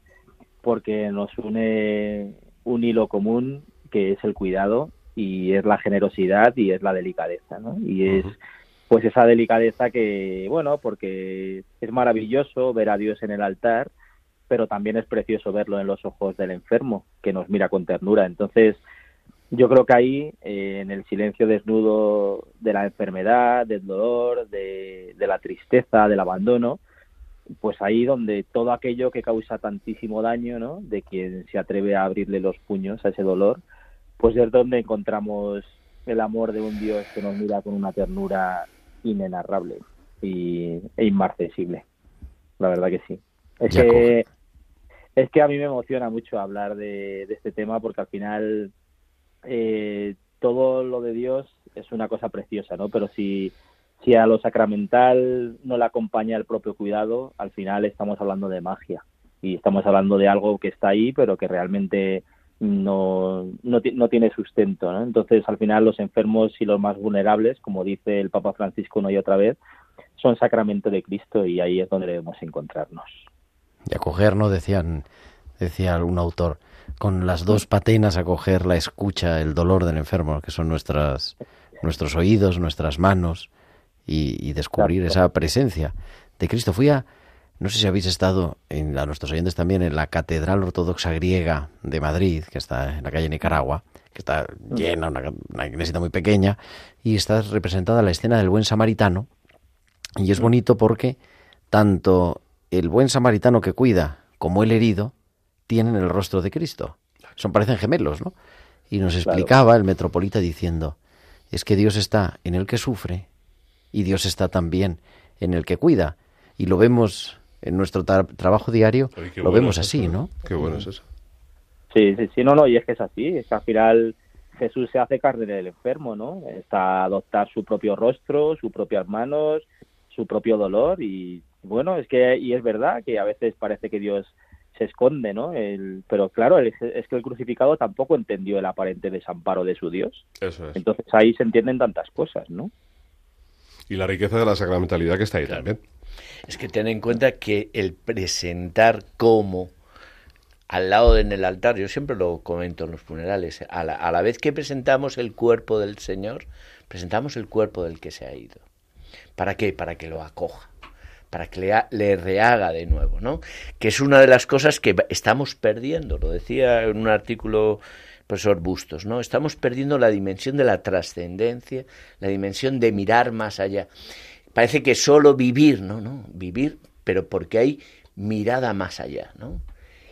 porque nos une un hilo común que es el cuidado y es la generosidad y es la delicadeza, ¿no? Y es pues esa delicadeza que, bueno, porque es maravilloso ver a Dios en el altar, pero también es precioso verlo en los ojos del enfermo, que nos mira con ternura. Entonces, yo creo que ahí, eh, en el silencio desnudo de la enfermedad, del dolor, de, de la tristeza, del abandono, pues ahí donde todo aquello que causa tantísimo daño, ¿no? De quien se atreve a abrirle los puños a ese dolor, pues es donde encontramos el amor de un Dios que nos mira con una ternura inenarrable y, e inmarcesible. La verdad que sí. Es Ya que, es que a mí me emociona mucho hablar de, de este tema porque al final eh, todo lo de Dios es una cosa preciosa, ¿no? Pero si, si a lo sacramental no le acompaña el propio cuidado, al final estamos hablando de magia y estamos hablando de algo que está ahí, pero que realmente no, no, ti- no tiene sustento, ¿no? Entonces, al final, los enfermos y los más vulnerables, como dice el Papa Francisco una y otra vez, son sacramento de Cristo y ahí es donde debemos encontrarnos. Y acogernos, decían, decía algún autor, con las dos patenas acoger la escucha, el dolor del enfermo, que son nuestras, nuestros oídos, nuestras manos, y, y descubrir Exacto. esa presencia de Cristo. Fui a, no sé si habéis estado, en, a nuestros oyentes también, en la Catedral Ortodoxa Griega de Madrid, que está en la calle Nicaragua, que está llena, una, una iglesia muy pequeña, y está representada la escena del buen samaritano, y es bonito porque tanto el buen samaritano que cuida como el herido tienen el rostro de Cristo. Son parecen gemelos, ¿no? Y nos Claro. explicaba el metropolita diciendo, es que Dios está en el que sufre y Dios está también en el que cuida. Y lo vemos en nuestro tra- trabajo diario, Ay, lo bueno vemos es así, eso, ¿eh? ¿no? Qué bueno es eso. Sí, sí, sí, no, no, y es que es así, es que al final Jesús se hace carne del enfermo, ¿no? Está a adoptar su propio rostro, sus propias manos, su propio dolor y bueno, es que y es verdad que a veces parece que Dios se esconde, ¿no? El, pero claro, el- es que el crucificado tampoco entendió el aparente desamparo de su Dios. Eso es. Entonces ahí se entienden tantas cosas, ¿no? Y la riqueza de la sacramentalidad que está ahí también. Es que ten en cuenta que el presentar como al lado de en el altar, yo siempre lo comento en los funerales, a la, vez que presentamos el cuerpo del Señor, presentamos el cuerpo del que se ha ido. ¿Para qué? Para que lo acoja, para que le, le rehaga de nuevo, ¿no? Que es una de las cosas que estamos perdiendo, lo decía en un artículo el profesor Bustos, ¿no? Estamos perdiendo la dimensión de la trascendencia, la dimensión de mirar más allá. Parece que solo vivir, no, no, vivir, pero porque hay mirada más allá, ¿no?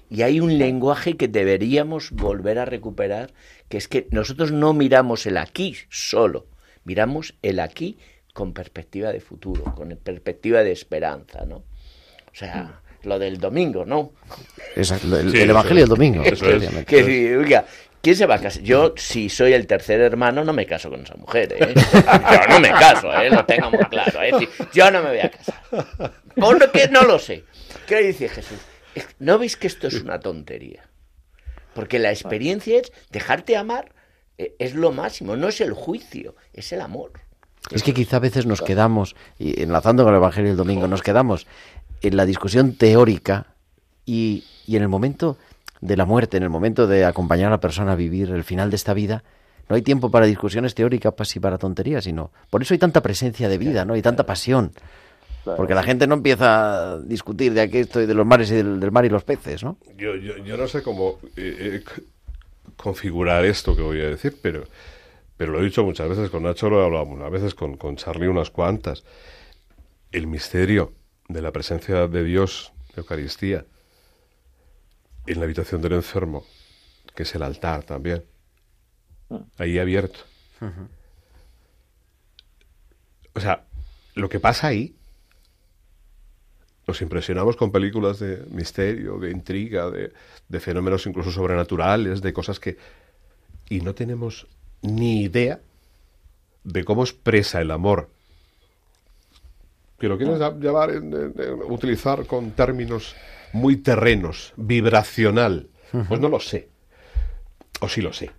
Y hay un lenguaje que deberíamos volver a recuperar, que es que nosotros no miramos el aquí solo, miramos el aquí con perspectiva de futuro, con perspectiva de esperanza, ¿no? O sea, lo del domingo, ¿no? Exacto, el, Sí, el eso Evangelio del domingo. Eso es. Que oiga, ¿quién se va a casar? Yo, si soy el tercer hermano, no me caso con esa mujer, ¿eh? Yo no me caso, ¿eh? Lo tengo muy claro, ¿eh? Yo no me voy a casar. ¿Por qué? No lo sé. ¿Qué dice Jesús? Es- ¿No veis que esto es una tontería? Porque la experiencia es dejarte amar, eh, es lo máximo, no es el juicio, es el amor. Es que quizá a veces nos quedamos, y enlazando con el Evangelio del domingo, nos quedamos en la discusión teórica y, y en el momento de la muerte, en el momento de acompañar a la persona a vivir el final de esta vida, no hay tiempo para discusiones teóricas y para tonterías, sino por eso hay tanta presencia de vida, ¿no? Y tanta pasión. Porque la gente no empieza a discutir de aquí esto y de los mares y del, del mar y los peces, ¿no? Yo, yo, yo no sé cómo eh, eh, configurar esto que voy a decir, pero, pero lo he dicho muchas veces con Nacho, lo he hablado unas veces con, con Charlie unas cuantas. El misterio de la presencia de Dios, Eucaristía, en la habitación del enfermo, que es el altar también, ahí abierto. O sea, lo que pasa ahí, nos impresionamos con películas de misterio, de intriga, de, de fenómenos incluso sobrenaturales, de cosas que... Y no tenemos ni idea de cómo expresa el amor. Que lo quieres llam- llamar, en- en- en- utilizar con términos muy terrenos, vibracional. Pues no lo sé. O sí lo sé.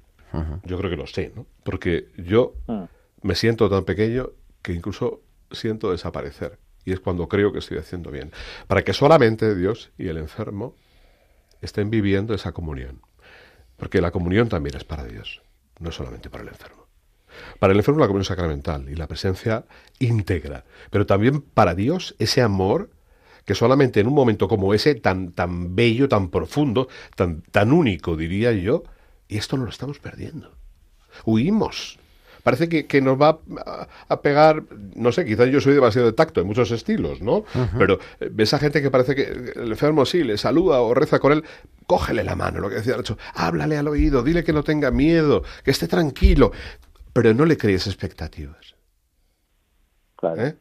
Yo creo que lo sé, ¿no? Porque yo me siento tan pequeño que incluso siento desaparecer. Y es cuando creo que estoy haciendo bien. Para que solamente Dios y el enfermo estén viviendo esa comunión. Porque la comunión también es para Dios, no solamente para el enfermo. Para el enfermo la comunión sacramental y la presencia íntegra. Pero también para Dios ese amor que solamente en un momento como ese, tan, tan bello, tan profundo, tan, tan único, diría yo, y esto nos lo estamos perdiendo. Huimos. Parece que, que nos va a, a pegar, no sé, quizás yo soy demasiado de tacto en muchos estilos, ¿no? Pero eh, ves a gente que parece que el enfermo sí, le saluda o reza con él, cógele la mano, lo que decía Nacho, háblale al oído, dile que no tenga miedo, que esté tranquilo, pero no le crees expectativas. Claro. ¿eh?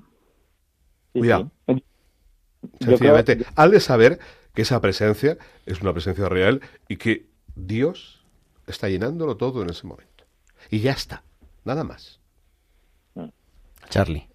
Sí, Cuidado. sí. Sencillamente, creo- al de saber que esa presencia es una presencia real y que Dios está llenándolo todo en ese momento. Y ya está, nada más. Charlie.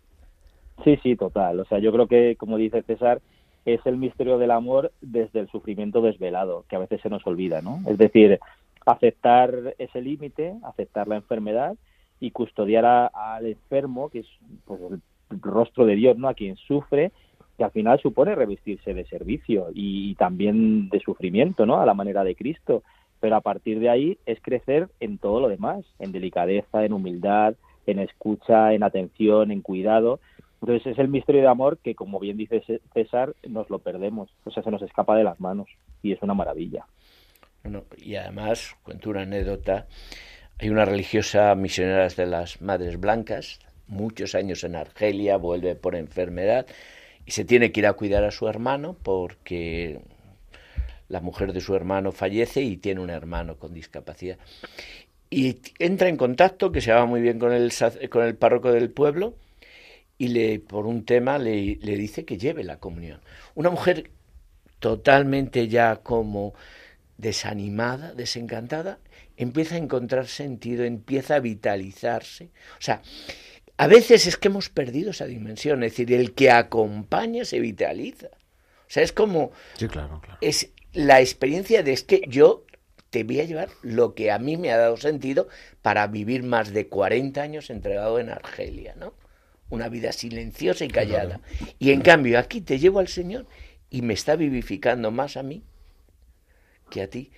Sí, sí, total. O sea, yo creo que, como dice César, es el misterio del amor desde el sufrimiento desvelado, que a veces se nos olvida, ¿no? Es decir, aceptar ese límite, aceptar la enfermedad y custodiar a- al enfermo, que es pues, el rostro de Dios, ¿no? A quien sufre, que al final supone revestirse de servicio y, también de sufrimiento, ¿no? A la manera de Cristo. Pero a partir de ahí es crecer en todo lo demás, en delicadeza, en humildad, en escucha, en atención, en cuidado. Entonces es el misterio de amor que, como bien dice Cé- César, nos lo perdemos, o sea, se nos escapa de las manos y es una maravilla. Bueno, y además, cuento una anécdota, hay una religiosa misionera de las Madres Blancas, muchos años en Argelia, vuelve por enfermedad y se tiene que ir a cuidar a su hermano porque la mujer de su hermano fallece y tiene un hermano con discapacidad. Y entra en contacto, que se va muy bien con el, con el párroco del pueblo, y le, por un tema le, le dice que lleve la comunión. Una mujer totalmente ya como desanimada, desencantada, empieza a encontrar sentido, empieza a vitalizarse. O sea, a veces es que hemos perdido esa dimensión, es decir, el que acompaña se vitaliza. O sea, es como Sí, claro, claro. es la experiencia de es que yo te voy a llevar lo que a mí me ha dado sentido para vivir más de 40 años entregado en Argelia, ¿no? Una vida silenciosa y callada. Y en cambio aquí te llevo al Señor y me está vivificando más a mí que a ti.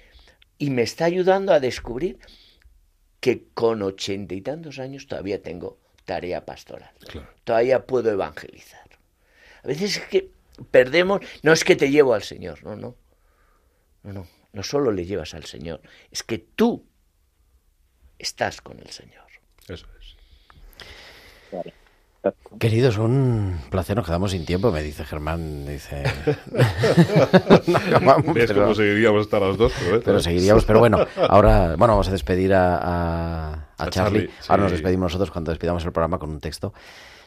Y me está ayudando a descubrir que con ochenta y tantos años todavía tengo tarea pastoral. Todavía puedo evangelizar. A veces es que perdemos, no es que te llevo al Señor, no, no. No, no, no solo le llevas al Señor, es que tú estás con el Señor. Eso es. Claro. Queridos, un placer, nos quedamos sin tiempo, me dice Germán, dice... No acabamos, ¿Ves pero- cómo seguiríamos hasta las dos? Pero, Pero seguiríamos, pero bueno, ahora bueno, vamos a despedir a, a- a A Charlie. Charlie, Ahora nos despedimos nosotros cuando despidamos el programa con un texto.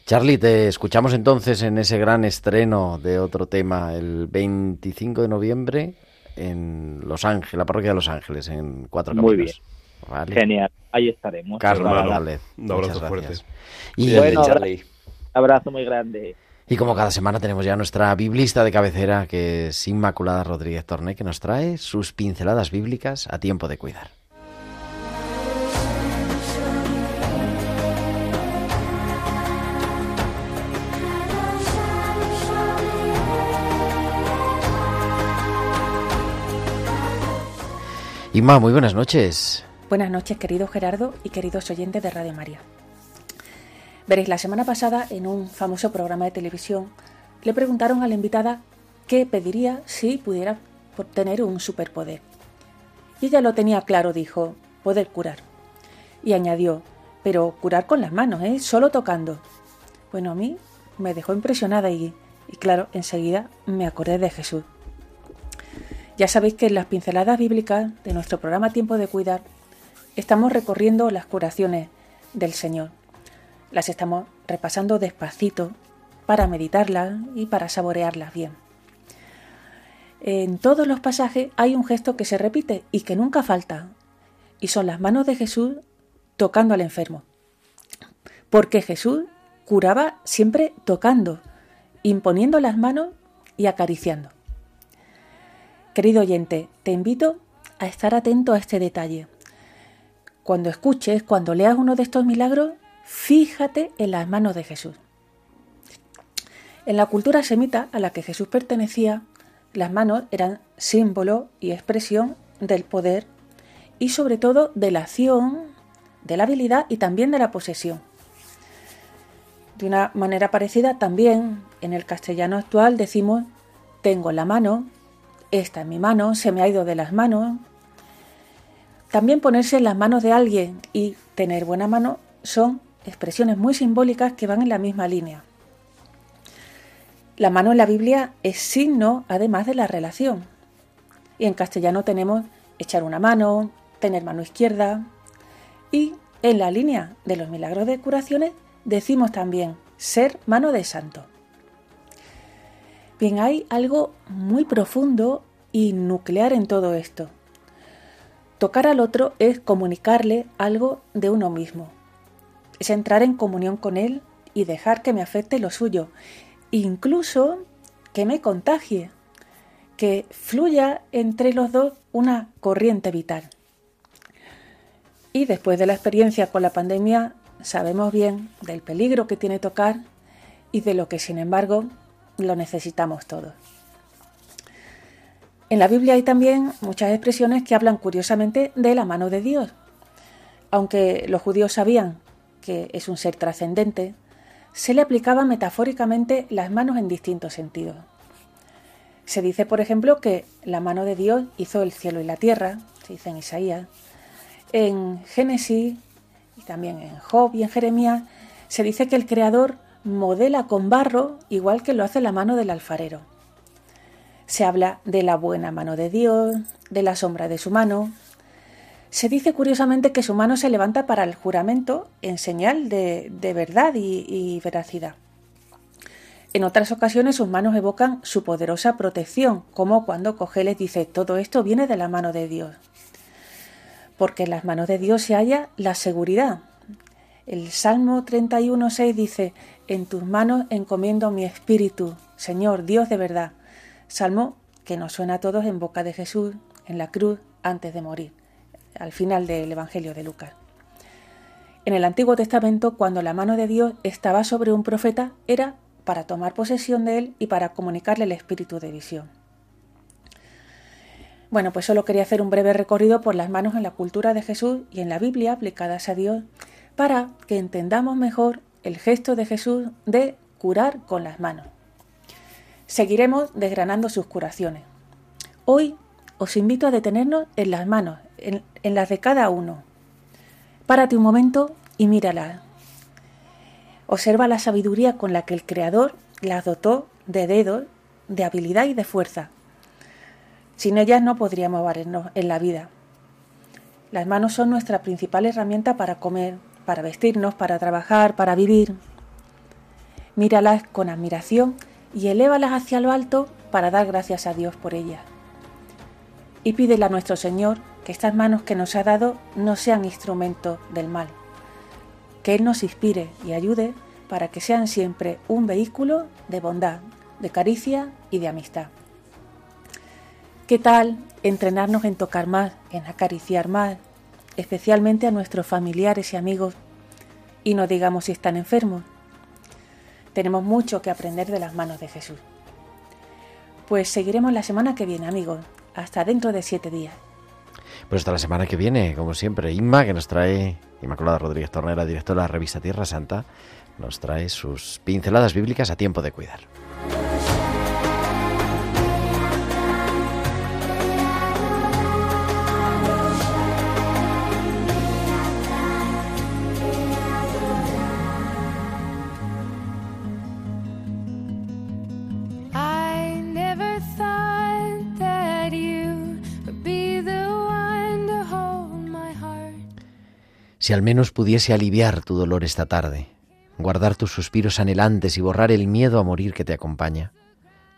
Charlie, te escuchamos entonces en ese gran estreno de otro tema el 25 de noviembre en Los Ángeles, la parroquia de Los Ángeles, en Cuatro Muy Caminos. Vale. Genial. Ahí estaremos. Carlos un abrazo fuerte. Y Bueno, Charlie. Abrazo muy grande. y como cada semana tenemos ya nuestra biblista de cabecera, que es Inmaculada Rodríguez Torné, que nos trae sus pinceladas bíblicas a tiempo de cuidar. Inma, muy buenas noches. Buenas noches, querido Gerardo y queridos oyentes de Radio María. Veréis, la semana pasada, en un famoso programa de televisión, le preguntaron a la invitada qué pediría si pudiera tener un superpoder. Y ella lo tenía claro, dijo, poder curar. Y añadió, pero curar con las manos, ¿eh? Solo tocando. Bueno, a mí me dejó impresionada y, y claro, enseguida me acordé de Jesús. Ya sabéis que en las pinceladas bíblicas de nuestro programa Tiempo de Cuidar estamos recorriendo las curaciones del Señor. Las estamos repasando despacito para meditarlas y para saborearlas bien. En todos los pasajes hay un gesto que se repite y que nunca falta, y son las manos de Jesús tocando al enfermo. Porque Jesús curaba siempre tocando, imponiendo las manos y acariciando. Querido oyente, te invito a estar atento a este detalle. Cuando escuches, cuando leas uno de estos milagros, fíjate en las manos de Jesús. En la cultura semita a la que Jesús pertenecía, las manos eran símbolo y expresión del poder y sobre todo de la acción, de la habilidad y también de la posesión. De una manera parecida también en el castellano actual decimos tengo la mano, esta es mi mano, se me ha ido de las manos. También ponerse en las manos de alguien y tener buena mano son expresiones muy simbólicas que van en la misma línea. La mano en la Biblia es signo además de la relación. Y en castellano tenemos echar una mano, tener mano izquierda. Y en la línea de los milagros de curaciones decimos también ser mano de santo. Bien, hay algo muy profundo y nuclear en todo esto. Tocar al otro es comunicarle algo de uno mismo. Es entrar en comunión con él y dejar que me afecte lo suyo. Incluso que me contagie. Que fluya entre los dos una corriente vital. Y después de la experiencia con la pandemia, sabemos bien del peligro que tiene tocar y de lo que, sin embargo, lo necesitamos todos. En la Biblia hay también muchas expresiones que hablan curiosamente de la mano de Dios. Aunque los judíos sabían que es un ser trascendente, se le aplicaban metafóricamente las manos en distintos sentidos. Se dice, por ejemplo, que la mano de Dios hizo el cielo y la tierra, se dice en Isaías. En Génesis y también en Job y en Jeremías se dice que el Creador modela con barro igual que lo hace la mano del alfarero. Se habla de la buena mano de Dios, de la sombra de su mano. Se dice curiosamente que su mano se levanta para el juramento en señal de, de verdad y, y veracidad. En otras ocasiones sus manos evocan su poderosa protección, como cuando Cogeles dice todo esto viene de la mano de Dios. Porque en las manos de Dios se halla la seguridad. El Salmo 31.6 dice, en tus manos encomiendo mi espíritu, Señor, Dios de verdad. Salmo que nos suena a todos en boca de Jesús, en la cruz, antes de morir, al final del Evangelio de Lucas. En el Antiguo Testamento, cuando la mano de Dios estaba sobre un profeta, era para tomar posesión de él y para comunicarle el espíritu de visión. Bueno, pues solo quería hacer un breve recorrido por las manos en la cultura de Jesús y en la Biblia aplicadas a Dios para que entendamos mejor el gesto de Jesús de curar con las manos. Seguiremos desgranando sus curaciones. Hoy os invito a detenernos en las manos, en, las de cada uno. Párate un momento y míralas. Observa la sabiduría con la que el Creador las dotó de dedos, de habilidad y de fuerza. Sin ellas no podríamos valernos en la vida. Las manos son nuestra principal herramienta para comer, para vestirnos, para trabajar, para vivir. Míralas con admiración y elévalas hacia lo alto para dar gracias a Dios por ellas. Y pídele a nuestro Señor que estas manos que nos ha dado no sean instrumentos del mal, que Él nos inspire y ayude para que sean siempre un vehículo de bondad, de caricia y de amistad. ¿Qué tal entrenarnos en tocar más, en acariciar más, especialmente a nuestros familiares y amigos, y no digamos si están enfermos? Tenemos mucho que aprender de las manos de Jesús. Pues seguiremos la semana que viene, amigos. Hasta dentro de siete días. Pues hasta la semana que viene, como siempre, Inma, que nos trae, Inmaculada Rodríguez Tornera, directora de la revista Tierra Santa, nos trae sus pinceladas bíblicas a tiempo de cuidar. Si al menos pudiese aliviar tu dolor esta tarde, guardar tus suspiros anhelantes y borrar el miedo a morir que te acompaña,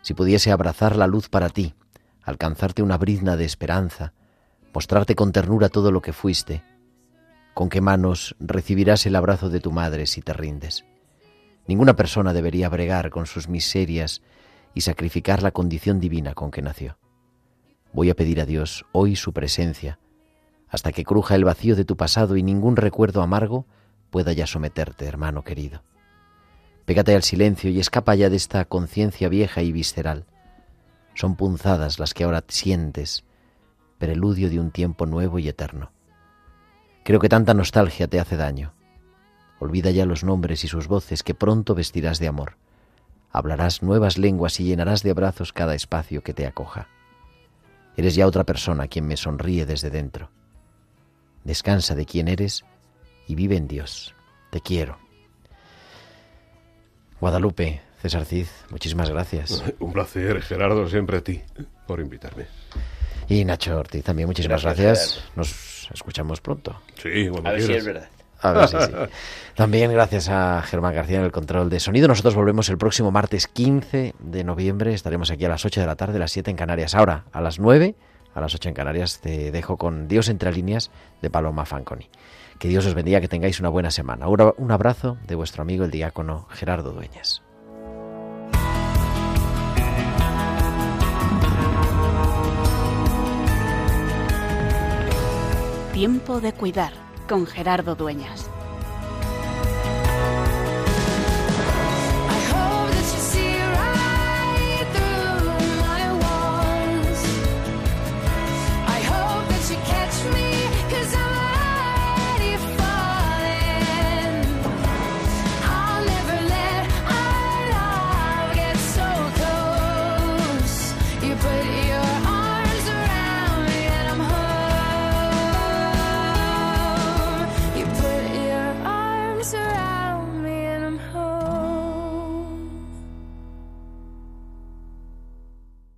si pudiese abrazar la luz para ti, alcanzarte una brizna de esperanza, mostrarte con ternura todo lo que fuiste, con qué manos recibirás el abrazo de tu madre si te rindes. Ninguna persona debería bregar con sus miserias y sacrificar la condición divina con que nació. Voy a pedir a Dios hoy su presencia, hasta que cruja el vacío de tu pasado y ningún recuerdo amargo pueda ya someterte, hermano querido. Pégate al silencio y escapa ya de esta conciencia vieja y visceral. Son punzadas las que ahora sientes, preludio de un tiempo nuevo y eterno. Creo que tanta nostalgia te hace daño. Olvida ya los nombres y sus voces que pronto vestirás de amor. Hablarás nuevas lenguas y llenarás de abrazos cada espacio que te acoja. Eres ya otra persona quien me sonríe desde dentro. Descansa de quien eres y vive en Dios. Te quiero. Guadalupe, César Cid, muchísimas gracias. Un placer, Gerardo, siempre a ti por invitarme. Y Nacho Ortiz también, muchísimas Gracias, gracias. Nos escuchamos pronto. Sí, cuando A ver si es verdad. A ver si sí. También gracias a Germán García en el control de sonido. Nosotros volvemos el próximo martes 15 de noviembre. Estaremos aquí a las 8 de la tarde, a las 7 en Canarias. Ahora, a las 9, a las 8 en Canarias, te dejo con Dios entre líneas de Paloma Fanconi. Que Dios os bendiga, que tengáis una buena semana. Un un abrazo de vuestro amigo el diácono Gerardo Dueñas. Tiempo de cuidar con Gerardo Dueñas.